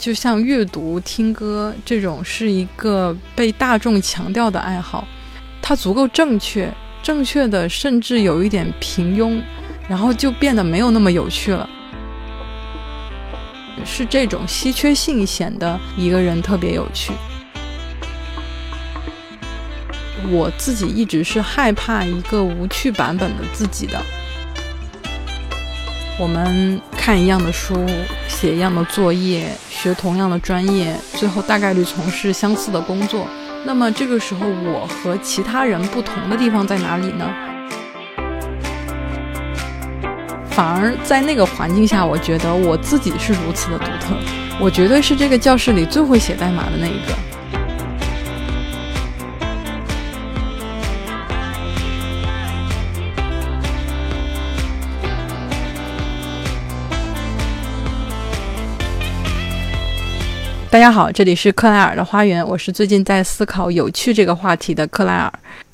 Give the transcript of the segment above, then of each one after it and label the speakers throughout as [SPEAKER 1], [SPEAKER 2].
[SPEAKER 1] 就像阅读、听歌这种是一个被大众强调的爱好，它足够正确，正确的甚至有一点平庸，然后就变得没有那么有趣了。是这种稀缺性显得一个人特别有趣。我自己一直是害怕一个无趣版本的自己的。我们看一样的书，写一样的作业，学同样的专业，最后大概率从事相似的工作。那么这个时候，我和其他人不同的地方在哪里呢？反而在那个环境下，我觉得我自己是如此的独特。我绝对是这个教室里最会写代码的那一个。大家好，这里是克莱尔的花园，我是最近在思考有趣这个话题的克莱尔。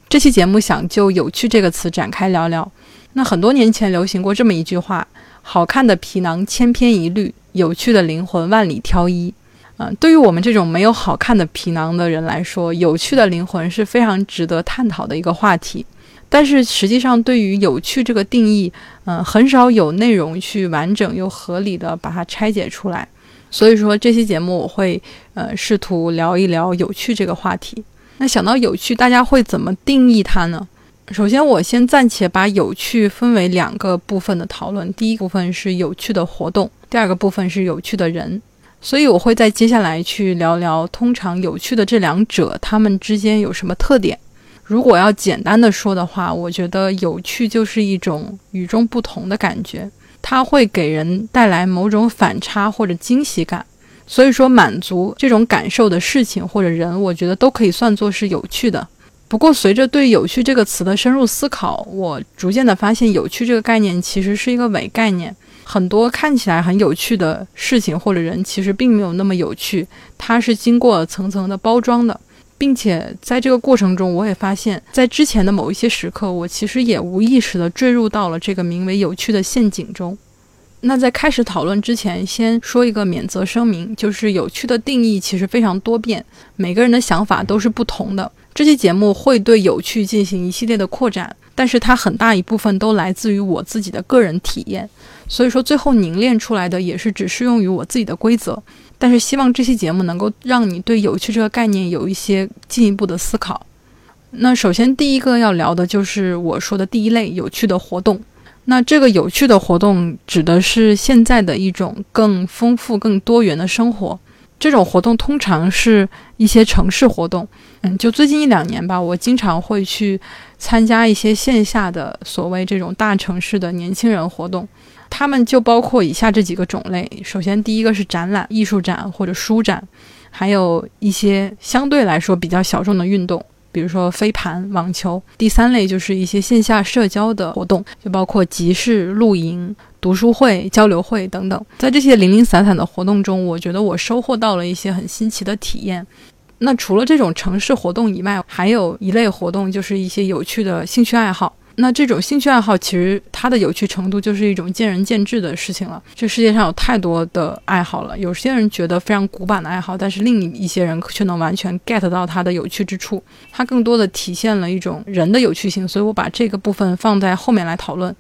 [SPEAKER 1] 这期节目想就有趣这个词展开聊聊。那很多年前流行过这么一句话：好看的皮囊千篇一律，有趣的灵魂万里挑一。嗯，对于我们这种没有好看的皮囊的人来说，有趣的灵魂是非常值得探讨的一个话题。但是实际上，对于有趣这个定义，嗯，很少有内容去完整又合理的把它拆解出来。所以说，这期节目我会呃试图聊一聊有趣这个话题。那想到有趣，大家会怎么定义它呢？首先，我先暂且把有趣分为两个部分的讨论。第一部分是有趣的活动，第二个部分是有趣的人。所以我会在接下来去聊聊通常有趣的这两者，它们之间有什么特点。如果要简单的说的话，我觉得有趣就是一种与众不同的感觉。它会给人带来某种反差或者惊喜感，所以说满足这种感受的事情或者人，我觉得都可以算作是有趣的。不过，随着对“有趣”这个词的深入思考，我逐渐的发现，有趣这个概念其实是一个伪概念。很多看起来很有趣的事情或者人，其实并没有那么有趣，它是经过层层的包装的。并且在这个过程中，我也发现，在之前的某一些时刻，我其实也无意识地坠入到了这个名为“有趣”的陷阱中。那在开始讨论之前，先说一个免责声明，就是有趣的定义其实非常多变，每个人的想法都是不同的。这期节目会对有趣进行一系列的扩展，但是它很大一部分都来自于我自己的个人体验，所以说最后凝练出来的也是只适用于我自己的规则。但是希望这期节目能够让你对有趣这个概念有一些进一步的思考。那首先第一个要聊的就是我说的第一类有趣的活动。那这个有趣的活动指的是现在的一种更丰富、更多元的生活。这种活动通常是一些城市活动。嗯，就最近一两年吧，我经常会去参加一些线下的所谓这种大城市的年轻人活动。他们就包括以下这几个种类。首先，第一个是展览、艺术展或者书展，还有一些相对来说比较小众的运动，比如说飞盘、网球。第三类就是一些线下社交的活动，就包括集市、露营、读书会、交流会等等。在这些零零散散的活动中，我觉得我收获到了一些很新奇的体验。那除了这种城市活动以外，还有一类活动就是一些有趣的兴趣爱好。那这种兴趣爱好，其实它的有趣程度就是一种见仁见智的事情了。这世界上有太多的爱好了，有些人觉得非常古板的爱好，但是另一些人却能完全 get 到它的有趣之处。它更多的体现了一种人的有趣性，所以我把这个部分放在后面来讨论。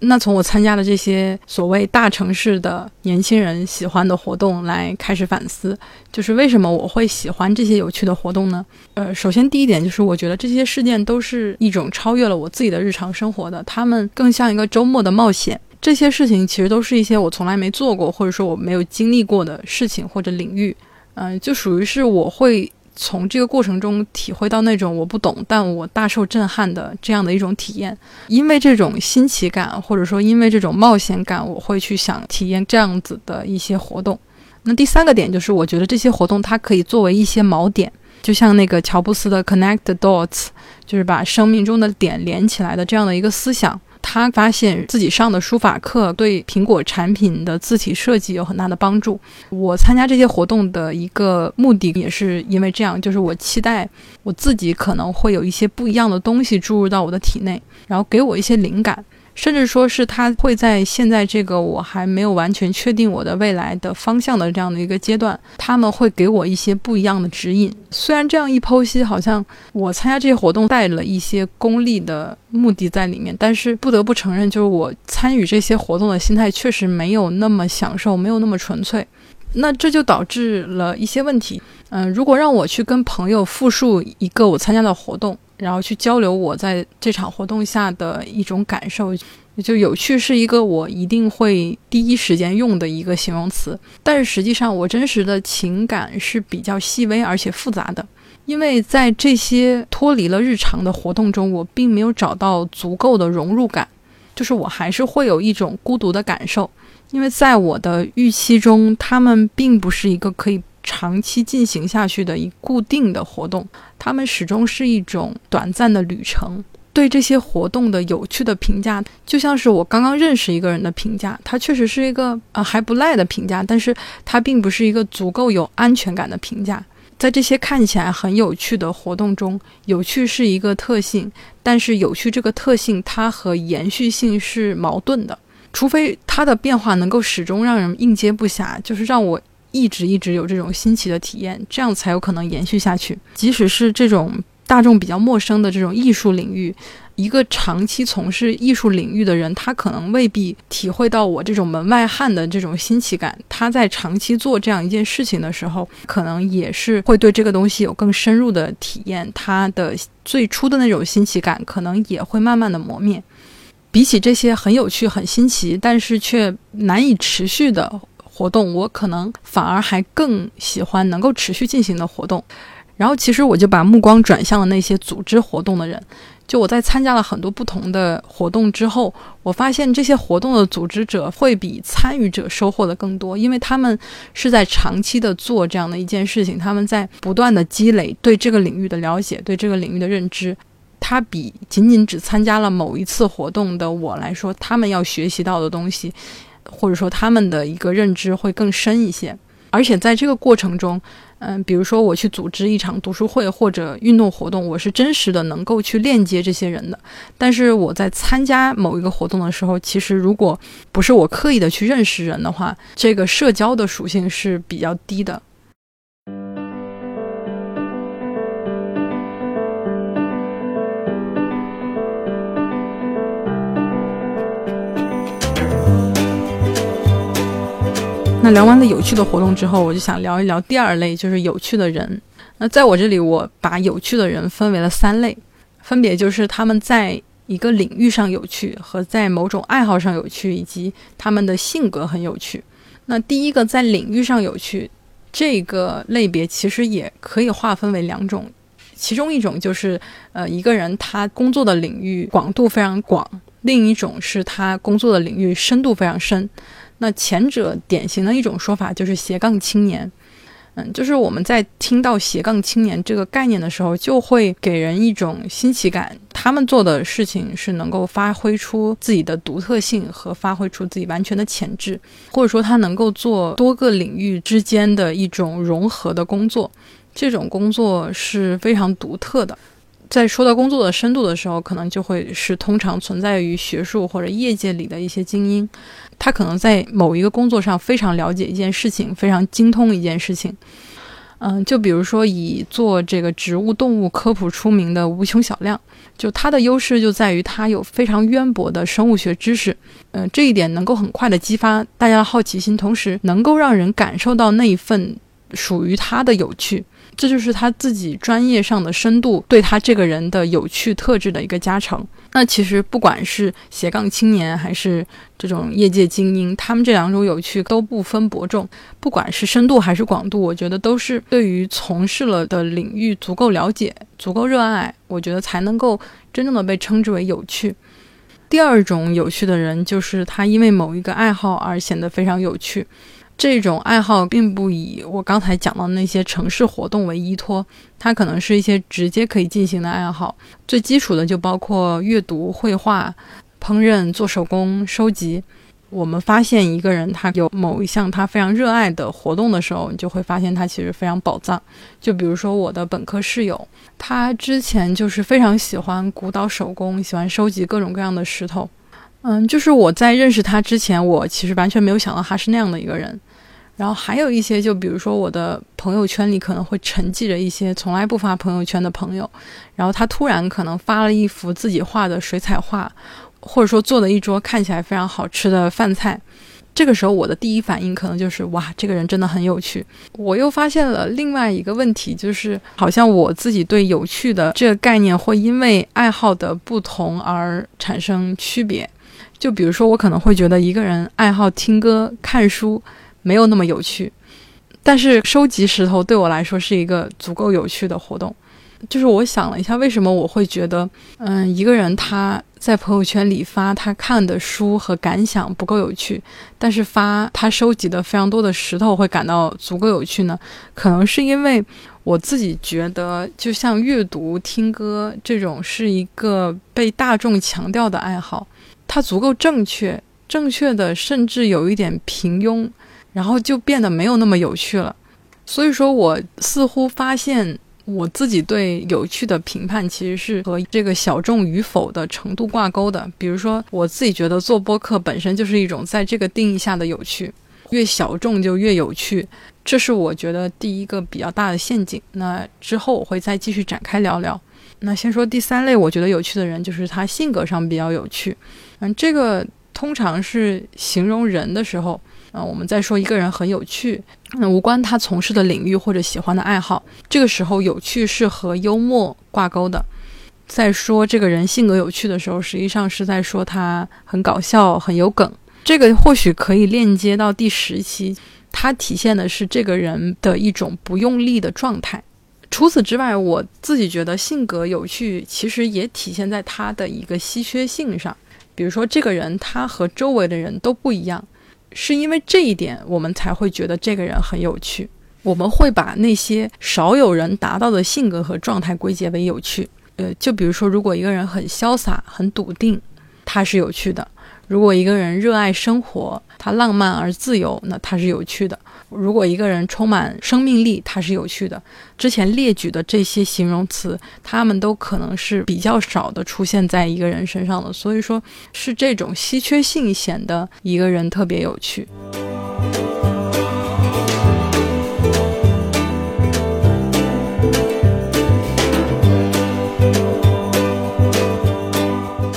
[SPEAKER 1] 那从我参加的这些所谓大城市的年轻人喜欢的活动来开始反思，就是为什么我会喜欢这些有趣的活动呢？呃，首先第一点就是我觉得这些事件都是一种超越了我自己的日常生活的，他们更像一个周末的冒险。这些事情其实都是一些我从来没做过或者说我没有经历过的事情或者领域，嗯，就属于是我会。从这个过程中体会到那种我不懂但我大受震撼的这样的一种体验，因为这种新奇感或者说因为这种冒险感，我会去想体验这样子的一些活动。那第三个点就是，我觉得这些活动它可以作为一些锚点，就像那个乔布斯的 Connect Dots，就是把生命中的点连起来的这样的一个思想。他发现自己上的书法课对苹果产品的字体设计有很大的帮助。我参加这些活动的一个目的也是因为这样，就是我期待我自己可能会有一些不一样的东西注入到我的体内，然后给我一些灵感。甚至说是他会在现在这个我还没有完全确定我的未来的方向的这样的一个阶段，他们会给我一些不一样的指引。虽然这样一剖析，好像我参加这些活动带了一些功利的目的在里面，但是不得不承认，就是我参与这些活动的心态确实没有那么享受，没有那么纯粹。那这就导致了一些问题。嗯，如果让我去跟朋友复述一个我参加的活动，然后去交流我在这场活动下的一种感受，就有趣是一个我一定会第一时间用的一个形容词。但是实际上，我真实的情感是比较细微而且复杂的，因为在这些脱离了日常的活动中，我并没有找到足够的融入感，就是我还是会有一种孤独的感受，因为在我的预期中，他们并不是一个可以。长期进行下去的一固定的活动，他们始终是一种短暂的旅程。对这些活动的有趣的评价，就像是我刚刚认识一个人的评价，他确实是一个呃还不赖的评价，但是他并不是一个足够有安全感的评价。在这些看起来很有趣的活动中，有趣是一个特性，但是有趣这个特性它和延续性是矛盾的，除非它的变化能够始终让人应接不暇，就是让我。一直一直有这种新奇的体验，这样才有可能延续下去。即使是这种大众比较陌生的这种艺术领域，一个长期从事艺术领域的人，他可能未必体会到我这种门外汉的这种新奇感。他在长期做这样一件事情的时候，可能也是会对这个东西有更深入的体验。他的最初的那种新奇感，可能也会慢慢的磨灭。比起这些很有趣、很新奇，但是却难以持续的。活动我可能反而还更喜欢能够持续进行的活动，然后其实我就把目光转向了那些组织活动的人。就我在参加了很多不同的活动之后，我发现这些活动的组织者会比参与者收获的更多，因为他们是在长期的做这样的一件事情，他们在不断的积累对这个领域的了解，对这个领域的认知。他比仅仅只参加了某一次活动的我来说，他们要学习到的东西。或者说他们的一个认知会更深一些，而且在这个过程中，嗯，比如说我去组织一场读书会或者运动活动，我是真实的能够去链接这些人的。但是我在参加某一个活动的时候，其实如果不是我刻意的去认识人的话，这个社交的属性是比较低的。聊完了有趣的活动之后，我就想聊一聊第二类，就是有趣的人。那在我这里，我把有趣的人分为了三类，分别就是他们在一个领域上有趣，和在某种爱好上有趣，以及他们的性格很有趣。那第一个在领域上有趣这个类别，其实也可以划分为两种，其中一种就是呃一个人他工作的领域广度非常广，另一种是他工作的领域深度非常深。那前者典型的一种说法就是斜杠青年，嗯，就是我们在听到斜杠青年这个概念的时候，就会给人一种新奇感。他们做的事情是能够发挥出自己的独特性和发挥出自己完全的潜质，或者说他能够做多个领域之间的一种融合的工作，这种工作是非常独特的。在说到工作的深度的时候，可能就会是通常存在于学术或者业界里的一些精英，他可能在某一个工作上非常了解一件事情，非常精通一件事情。嗯，就比如说以做这个植物动物科普出名的无穷小亮，就他的优势就在于他有非常渊博的生物学知识。嗯，这一点能够很快的激发大家的好奇心，同时能够让人感受到那一份属于他的有趣。这就是他自己专业上的深度对他这个人的有趣特质的一个加成。那其实不管是斜杠青年还是这种业界精英，他们这两种有趣都不分伯仲。不管是深度还是广度，我觉得都是对于从事了的领域足够了解、足够热爱，我觉得才能够真正的被称之为有趣。第二种有趣的人，就是他因为某一个爱好而显得非常有趣。这种爱好并不以我刚才讲的那些城市活动为依托，它可能是一些直接可以进行的爱好。最基础的就包括阅读、绘画、烹饪、做手工、收集。我们发现一个人他有某一项他非常热爱的活动的时候，你就会发现他其实非常宝藏。就比如说我的本科室友，他之前就是非常喜欢古岛手工，喜欢收集各种各样的石头。嗯，就是我在认识他之前，我其实完全没有想到他是那样的一个人。然后还有一些，就比如说我的朋友圈里可能会沉寂着一些从来不发朋友圈的朋友，然后他突然可能发了一幅自己画的水彩画，或者说做了一桌看起来非常好吃的饭菜，这个时候我的第一反应可能就是哇，这个人真的很有趣。我又发现了另外一个问题，就是好像我自己对有趣的这个概念会因为爱好的不同而产生区别。就比如说，我可能会觉得一个人爱好听歌、看书。没有那么有趣，但是收集石头对我来说是一个足够有趣的活动。就是我想了一下，为什么我会觉得，嗯，一个人他在朋友圈里发他看的书和感想不够有趣，但是发他收集的非常多的石头会感到足够有趣呢？可能是因为我自己觉得，就像阅读、听歌这种是一个被大众强调的爱好，它足够正确，正确的甚至有一点平庸。然后就变得没有那么有趣了，所以说我似乎发现我自己对有趣的评判其实是和这个小众与否的程度挂钩的。比如说，我自己觉得做播客本身就是一种在这个定义下的有趣，越小众就越有趣，这是我觉得第一个比较大的陷阱。那之后我会再继续展开聊聊。那先说第三类，我觉得有趣的人就是他性格上比较有趣。嗯，这个通常是形容人的时候。啊，我们再说一个人很有趣，那无关他从事的领域或者喜欢的爱好。这个时候，有趣是和幽默挂钩的。在说这个人性格有趣的时候，实际上是在说他很搞笑、很有梗。这个或许可以链接到第十期，它体现的是这个人的一种不用力的状态。除此之外，我自己觉得性格有趣，其实也体现在他的一个稀缺性上。比如说，这个人他和周围的人都不一样。是因为这一点，我们才会觉得这个人很有趣。我们会把那些少有人达到的性格和状态归结为有趣。呃，就比如说，如果一个人很潇洒、很笃定，他是有趣的；如果一个人热爱生活，他浪漫而自由，那他是有趣的。如果一个人充满生命力，他是有趣的。之前列举的这些形容词，他们都可能是比较少的出现在一个人身上的，所以说是这种稀缺性显得一个人特别有趣。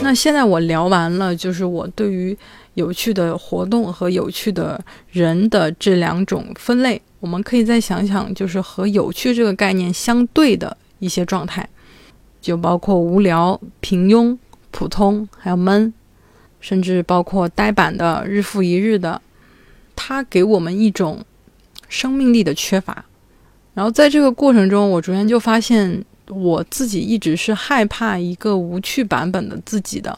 [SPEAKER 1] 那现在我聊完了，就是我对于。有趣的活动和有趣的人的这两种分类，我们可以再想想，就是和有趣这个概念相对的一些状态，就包括无聊、平庸、普通，还有闷，甚至包括呆板的、日复一日的，它给我们一种生命力的缺乏。然后在这个过程中，我逐渐就发现，我自己一直是害怕一个无趣版本的自己的。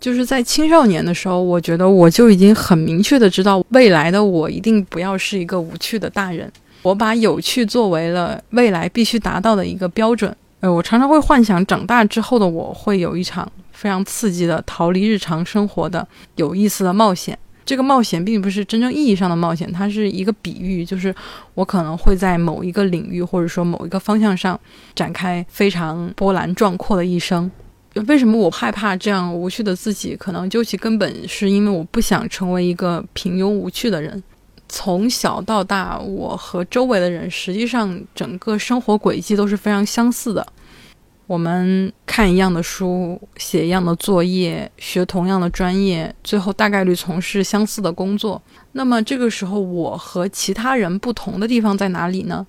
[SPEAKER 1] 就是在青少年的时候，我觉得我就已经很明确的知道，未来的我一定不要是一个无趣的大人。我把有趣作为了未来必须达到的一个标准。呃，我常常会幻想长大之后的我会有一场非常刺激的逃离日常生活的有意思的冒险。这个冒险并不是真正意义上的冒险，它是一个比喻，就是我可能会在某一个领域或者说某一个方向上展开非常波澜壮阔的一生。为什么我害怕这样无趣的自己？可能究其根本是因为我不想成为一个平庸无趣的人。从小到大，我和周围的人实际上整个生活轨迹都是非常相似的。我们看一样的书，写一样的作业，学同样的专业，最后大概率从事相似的工作。那么这个时候，我和其他人不同的地方在哪里呢？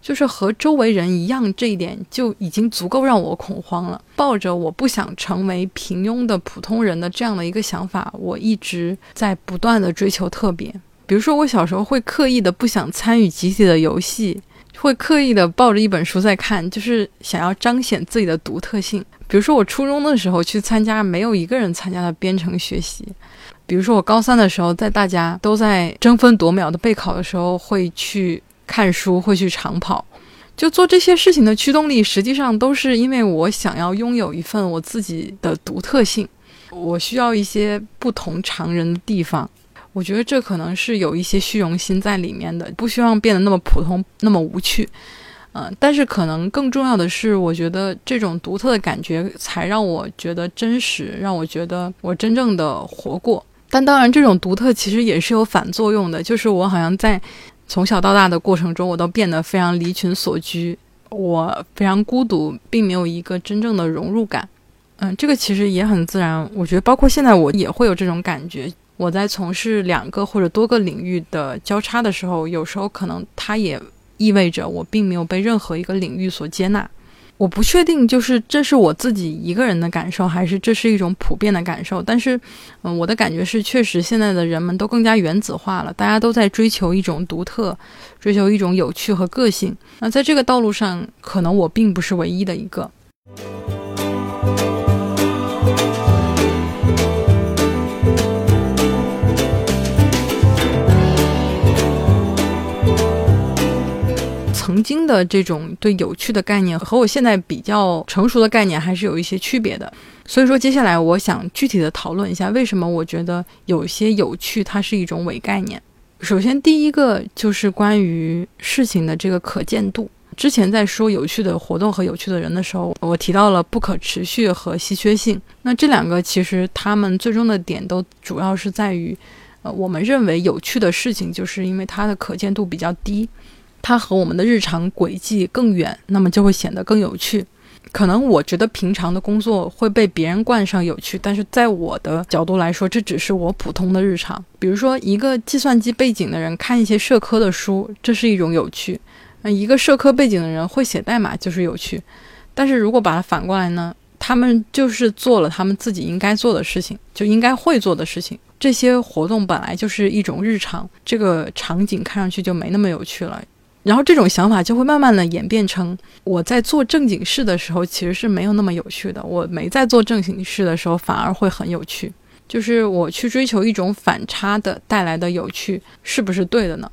[SPEAKER 1] 就是和周围人一样，这一点就已经足够让我恐慌了。抱着我不想成为平庸的普通人的这样的一个想法，我一直在不断的追求特别。比如说，我小时候会刻意的不想参与集体的游戏，会刻意的抱着一本书在看，就是想要彰显自己的独特性。比如说，我初中的时候去参加没有一个人参加的编程学习；比如说，我高三的时候在大家都在争分夺秒的备考的时候，会去。看书会去长跑，就做这些事情的驱动力，实际上都是因为我想要拥有一份我自己的独特性，我需要一些不同常人的地方。我觉得这可能是有一些虚荣心在里面的，不希望变得那么普通、那么无趣。嗯，但是可能更重要的是，我觉得这种独特的感觉才让我觉得真实，让我觉得我真正的活过。但当然，这种独特其实也是有反作用的，就是我好像在从小到大的过程中，我都变得非常离群所居，我非常孤独，并没有一个真正的融入感。嗯，这个其实也很自然。我觉得，包括现在我也会有这种感觉。我在从事两个或者多个领域的交叉的时候，有时候可能它也意味着我并没有被任何一个领域所接纳。我不确定，就是这是我自己一个人的感受，还是这是一种普遍的感受。但是，嗯，我的感觉是，确实现在的人们都更加原子化了，大家都在追求一种独特，追求一种有趣和个性。那在这个道路上，可能我并不是唯一的一个。曾经的这种对有趣的概念和我现在比较成熟的概念还是有一些区别的，所以说接下来我想具体的讨论一下为什么我觉得有些有趣它是一种伪概念。首先第一个就是关于事情的这个可见度。之前在说有趣的活动和有趣的人的时候，我提到了不可持续和稀缺性。那这两个其实他们最终的点都主要是在于，呃，我们认为有趣的事情就是因为它的可见度比较低。它和我们的日常轨迹更远，那么就会显得更有趣。可能我觉得平常的工作会被别人冠上有趣，但是在我的角度来说，这只是我普通的日常。比如说，一个计算机背景的人看一些社科的书，这是一种有趣；那一个社科背景的人会写代码，就是有趣。但是如果把它反过来呢？他们就是做了他们自己应该做的事情，就应该会做的事情。这些活动本来就是一种日常，这个场景看上去就没那么有趣了。然后这种想法就会慢慢的演变成，我在做正经事的时候其实是没有那么有趣的，我没在做正经事的时候反而会很有趣。就是我去追求一种反差的带来的有趣，是不是对的呢？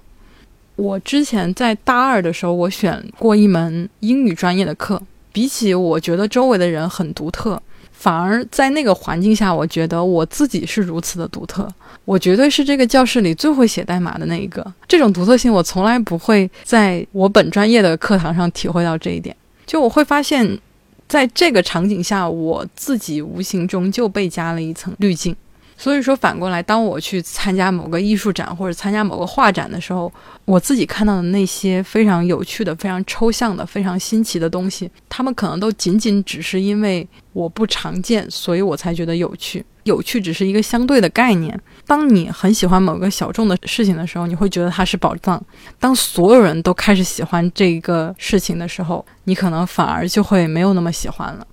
[SPEAKER 1] 我之前在大二的时候，我选过一门英语专业的课，比起我觉得周围的人很独特。反而在那个环境下，我觉得我自己是如此的独特。我绝对是这个教室里最会写代码的那一个。这种独特性，我从来不会在我本专业的课堂上体会到这一点。就我会发现，在这个场景下，我自己无形中就被加了一层滤镜。所以说，反过来，当我去参加某个艺术展或者参加某个画展的时候，我自己看到的那些非常有趣的、非常抽象的、非常新奇的东西，他们可能都仅仅只是因为我不常见，所以我才觉得有趣。有趣只是一个相对的概念。当你很喜欢某个小众的事情的时候，你会觉得它是宝藏；当所有人都开始喜欢这个事情的时候，你可能反而就会没有那么喜欢了。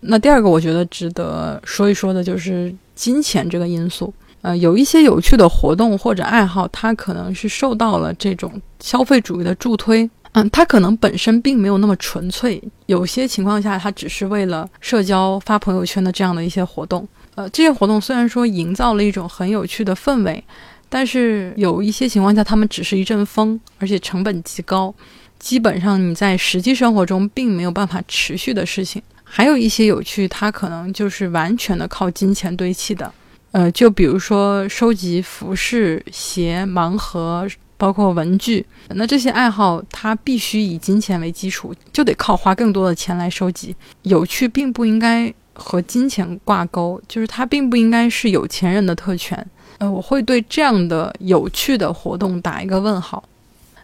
[SPEAKER 1] 那第二个，我觉得值得说一说的就是金钱这个因素。呃，有一些有趣的活动或者爱好，它可能是受到了这种消费主义的助推。嗯，它可能本身并没有那么纯粹，有些情况下，它只是为了社交、发朋友圈的这样的一些活动。呃，这些活动虽然说营造了一种很有趣的氛围，但是有一些情况下，他们只是一阵风，而且成本极高，基本上你在实际生活中并没有办法持续的事情。还有一些有趣，它可能就是完全的靠金钱堆砌的，呃，就比如说收集服饰、鞋、盲盒，包括文具。那这些爱好，它必须以金钱为基础，就得靠花更多的钱来收集。有趣并不应该和金钱挂钩，就是它并不应该是有钱人的特权。呃，我会对这样的有趣的活动打一个问号。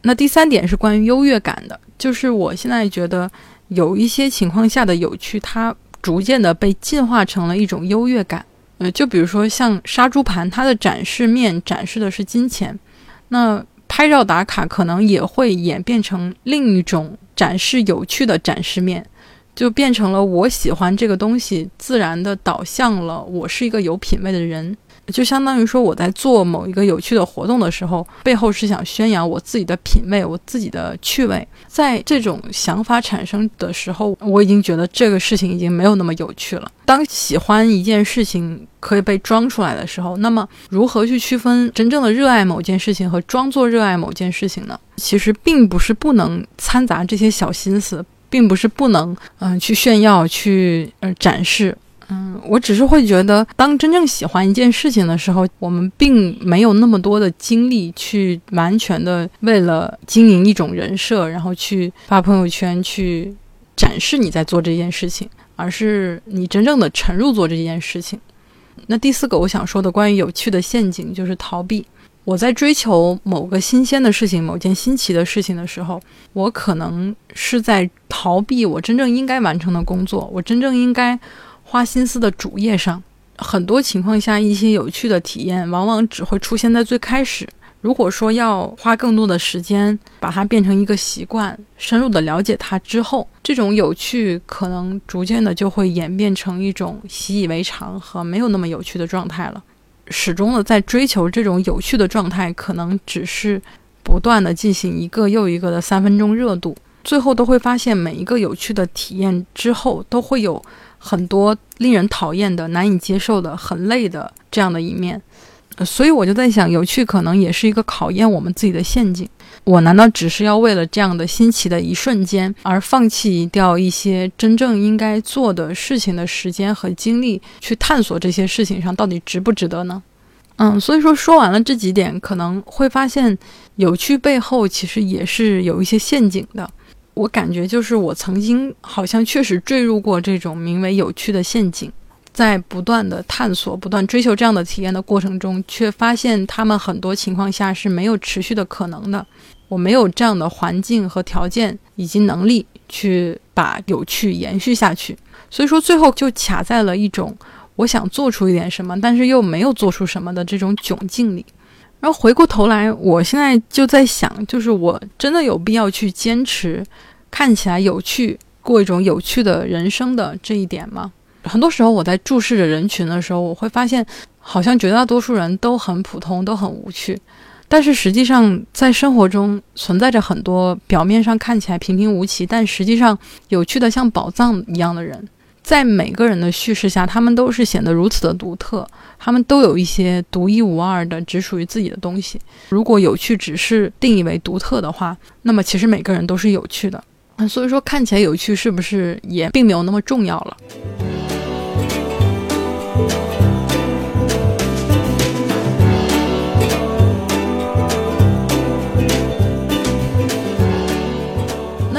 [SPEAKER 1] 那第三点是关于优越感的，就是我现在觉得。有一些情况下的有趣，它逐渐的被进化成了一种优越感。呃，就比如说像杀猪盘，它的展示面展示的是金钱，那拍照打卡可能也会演变成另一种展示有趣的展示面，就变成了我喜欢这个东西，自然的导向了我是一个有品位的人。就相当于说，我在做某一个有趣的活动的时候，背后是想宣扬我自己的品味，我自己的趣味。在这种想法产生的时候，我已经觉得这个事情已经没有那么有趣了。当喜欢一件事情可以被装出来的时候，那么如何去区分真正的热爱某件事情和装作热爱某件事情呢？其实并不是不能掺杂这些小心思，并不是不能嗯去炫耀、去呃展示。嗯，我只是会觉得，当真正喜欢一件事情的时候，我们并没有那么多的精力去完全的为了经营一种人设，然后去发朋友圈去展示你在做这件事情，而是你真正的沉入做这件事情。那第四个我想说的关于有趣的陷阱就是逃避。我在追求某个新鲜的事情、某件新奇的事情的时候，我可能是在逃避我真正应该完成的工作，我真正应该花心思的主页上。很多情况下，一些有趣的体验往往只会出现在最开始。如果说要花更多的时间把它变成一个习惯，深入的了解它之后，这种有趣可能逐渐的就会演变成一种习以为常和没有那么有趣的状态了。始终的在追求这种有趣的状态，可能只是不断的进行一个又一个的三分钟热度，最后都会发现每一个有趣的体验之后，都会有很多令人讨厌的、难以接受的、很累的这样的一面。所以我就在想，有趣可能也是一个考验我们自己的陷阱。我难道只是要为了这样的新奇的一瞬间而放弃掉一些真正应该做的事情的时间和精力，去探索这些事情上到底值不值得呢？嗯，所以说说完了这几点，可能会发现有趣背后其实也是有一些陷阱的。我感觉就是我曾经好像确实坠入过这种名为有趣的陷阱，在不断的探索、不断追求这样的体验的过程中，却发现他们很多情况下是没有持续的可能的。我没有这样的环境和条件以及能力去把有趣延续下去，所以说最后就卡在了一种我想做出一点什么，但是又没有做出什么的这种窘境里。然后回过头来，我现在就在想，就是我真的有必要去坚持看起来有趣、过一种有趣的人生的这一点吗？很多时候我在注视着人群的时候，我会发现，好像绝大多数人都很普通，都很无趣。但是实际上，在生活中存在着很多表面上看起来平平无奇，但实际上有趣的像宝藏一样的人。在每个人的叙事下，他们都是显得如此的独特，他们都有一些独一无二的、只属于自己的东西。如果有趣只是定义为独特的话，那么其实每个人都是有趣的。所以说，看起来有趣是不是也并没有那么重要了？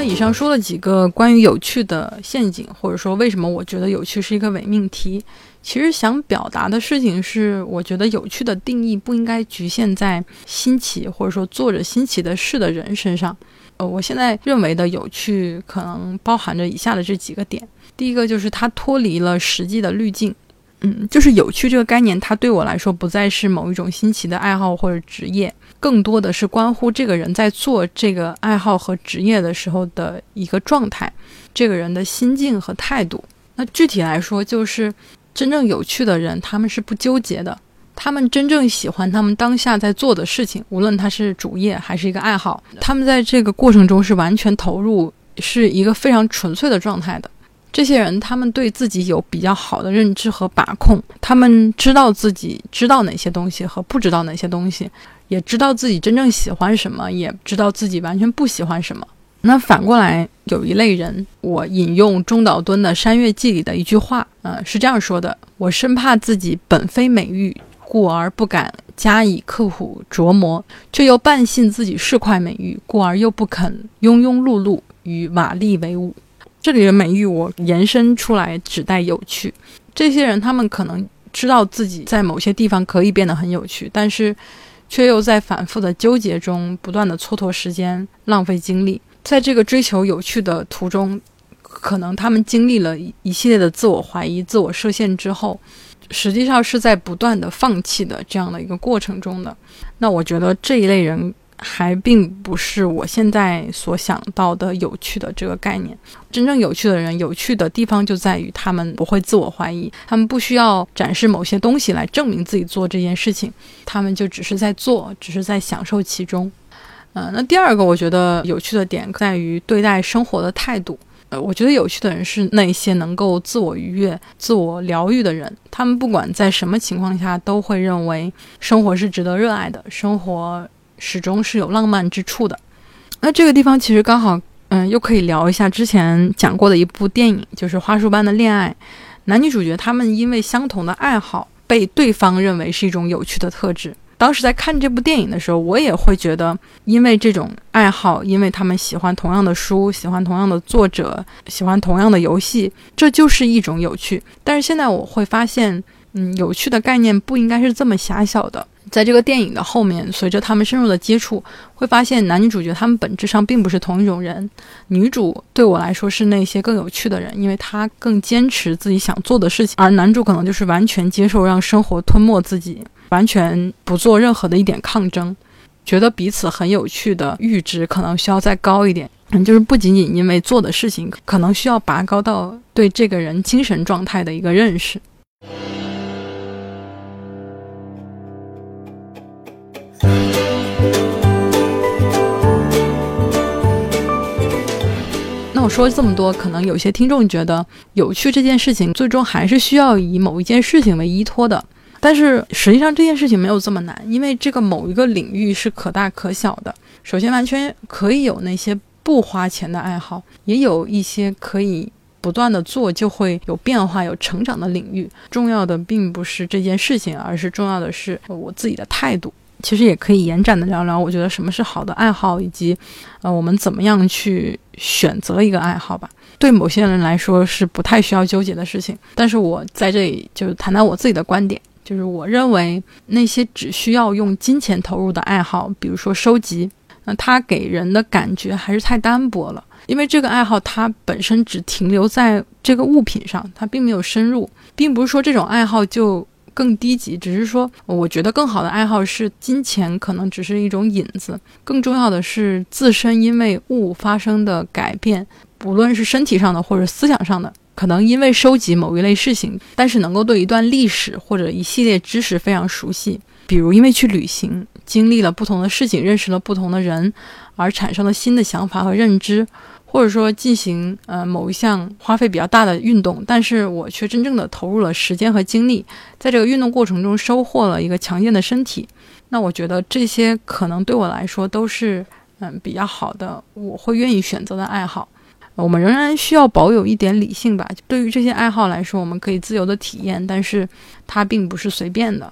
[SPEAKER 1] 以上说了几个关于有趣的陷阱，或者说为什么我觉得有趣是一个伪命题。其实想表达的事情是，我觉得有趣的定义不应该局限在新奇或者说做着新奇的事的人身上。呃，我现在认为的有趣可能包含着以下的这几个点：第一个就是它脱离了实际的滤镜。嗯，就是有趣这个概念，它对我来说不再是某一种新奇的爱好或者职业。更多的是关乎这个人在做这个爱好和职业的时候的一个状态，这个人的心境和态度。那具体来说，就是真正有趣的人，他们是不纠结的，他们真正喜欢他们当下在做的事情，无论他是主业还是一个爱好，他们在这个过程中是完全投入，是一个非常纯粹的状态的。这些人，他们对自己有比较好的认知和把控，他们知道自己知道哪些东西和不知道哪些东西。也知道自己真正喜欢什么，也知道自己完全不喜欢什么。那反过来，有一类人，我引用中岛敦的《山月记》里的一句话，呃，是这样说的：“我生怕自己本非美玉，故而不敢加以刻苦琢磨；却又半信自己是块美玉，故而又不肯庸庸碌碌与瓦砾为伍。”这里的美玉，我延伸出来，指代有趣。这些人，他们可能知道自己在某些地方可以变得很有趣，但是。却又在反复的纠结中不断的蹉跎时间、浪费精力，在这个追求有趣的途中，可能他们经历了一系列的自我怀疑、自我设限之后，实际上是在不断的放弃的这样的一个过程中的。那我觉得这一类人。还并不是我现在所想到的有趣的这个概念。真正有趣的人，有趣的地方就在于他们不会自我怀疑，他们不需要展示某些东西来证明自己做这件事情，他们就只是在做，只是在享受其中。嗯，那第二个我觉得有趣的点在于对待生活的态度。呃，我觉得有趣的人是那些能够自我愉悦、自我疗愈的人，他们不管在什么情况下都会认为生活是值得热爱的，生活。始终是有浪漫之处的。那这个地方其实刚好，嗯，又可以聊一下之前讲过的一部电影，就是《花束般的恋爱》。男女主角他们因为相同的爱好，被对方认为是一种有趣的特质。当时在看这部电影的时候，我也会觉得，因为这种爱好，因为他们喜欢同样的书，喜欢同样的作者，喜欢同样的游戏，这就是一种有趣。但是现在我会发现，嗯，有趣的概念不应该是这么狭小的。在这个电影的后面，随着他们深入的接触，会发现男女主角他们本质上并不是同一种人。女主对我来说是那些更有趣的人，因为她更坚持自己想做的事情，而男主可能就是完全接受让生活吞没自己。完全不做任何的一点抗争，觉得彼此很有趣的阈值可能需要再高一点，嗯，就是不仅仅因为做的事情，可能需要拔高到对这个人精神状态的一个认识。说这么多，可能有些听众觉得有趣这件事情，最终还是需要以某一件事情为依托的。但是实际上这件事情没有这么难，因为这个某一个领域是可大可小的。首先，完全可以有那些不花钱的爱好，也有一些可以不断的做就会有变化、有成长的领域。重要的并不是这件事情，而是重要的是我自己的态度。其实也可以延展的聊聊，我觉得什么是好的爱好，以及呃我们怎么样去选择一个爱好吧。对某些人来说是不太需要纠结的事情，但是我在这里就谈谈我自己的观点。就是我认为那些只需要用金钱投入的爱好，比如说收集，那它给人的感觉还是太单薄了。因为这个爱好它本身只停留在这个物品上，它并没有深入，并不是说这种爱好就更低级，只是说我觉得更好的爱好是金钱可能只是一种引子，更重要的是自身因为物发生的改变，不论是身体上的或者思想上的。可能因为收集某一类事情，但是能够对一段历史或者一系列知识非常熟悉，比如因为去旅行，经历了不同的事情，认识了不同的人，而产生了新的想法和认知，或者说进行呃某一项花费比较大的运动，但是我却真正的投入了时间和精力，在这个运动过程中收获了一个强健的身体，那我觉得这些可能对我来说都是嗯比较好的，我会愿意选择的爱好。我们仍然需要保有一点理性吧。对于这些爱好来说，我们可以自由的体验，但是它并不是随便的。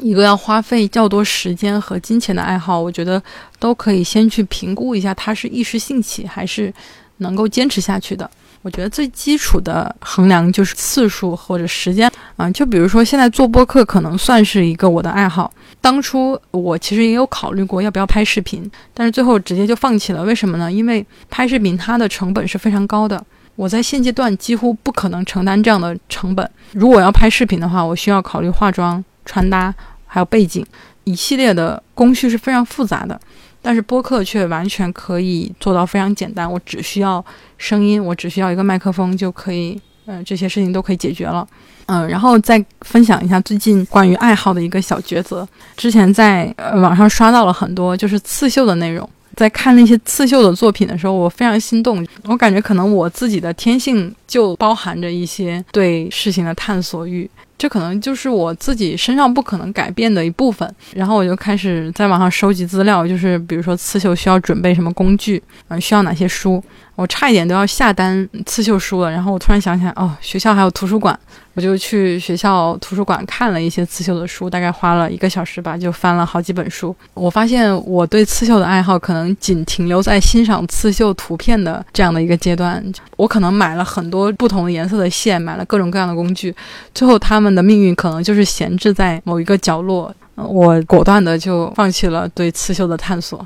[SPEAKER 1] 一个要花费较多时间和金钱的爱好，我觉得都可以先去评估一下，它是一时兴起还是能够坚持下去的。我觉得最基础的衡量就是次数或者时间啊，就比如说现在做播客可能算是一个我的爱好。当初我其实也有考虑过要不要拍视频，但是最后直接就放弃了。为什么呢？因为拍视频它的成本是非常高的，我在现阶段几乎不可能承担这样的成本。如果要拍视频的话，我需要考虑化妆、穿搭，还有背景，一系列的工序是非常复杂的。但是播客却完全可以做到非常简单，我只需要声音，我只需要一个麦克风就可以，嗯，这些事情都可以解决了，嗯，然后再分享一下最近关于爱好的一个小抉择。之前在网上刷到了很多就是刺绣的内容，在看那些刺绣的作品的时候，我非常心动，我感觉可能我自己的天性就包含着一些对事情的探索欲。这可能就是我自己身上不可能改变的一部分，然后我就开始在网上收集资料，就是比如说刺绣需要准备什么工具，嗯，需要哪些书。我差一点都要下单刺绣书了，然后我突然想起来，哦，学校还有图书馆，我就去学校图书馆看了一些刺绣的书，大概花了一个小时吧，就翻了好几本书。我发现我对刺绣的爱好可能仅停留在欣赏刺绣图片的这样的一个阶段。我可能买了很多不同颜色的线，买了各种各样的工具，最后他们的命运可能就是闲置在某一个角落。我果断的就放弃了对刺绣的探索。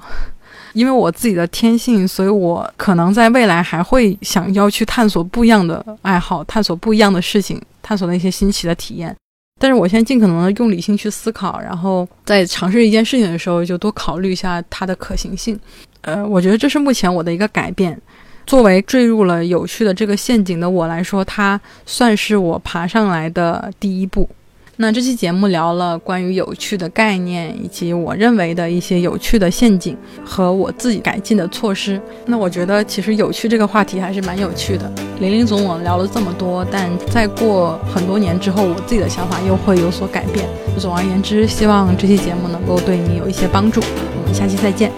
[SPEAKER 1] 因为我自己的天性，所以我可能在未来还会想要去探索不一样的爱好，探索不一样的事情，探索那些新奇的体验。但是我现在尽可能的用理性去思考，然后在尝试一件事情的时候，就多考虑一下它的可行性。呃，我觉得这是目前我的一个改变。作为坠入了有趣的这个陷阱的我来说，它算是我爬上来的第一步。那这期节目聊了关于有趣的概念，以及我认为的一些有趣的陷阱和我自己改进的措施。那我觉得其实有趣这个话题还是蛮有趣的。林林总总聊了这么多，但再过很多年之后，我自己的想法又会有所改变。总而言之，希望这期节目能够对你有一些帮助。我们下期再见。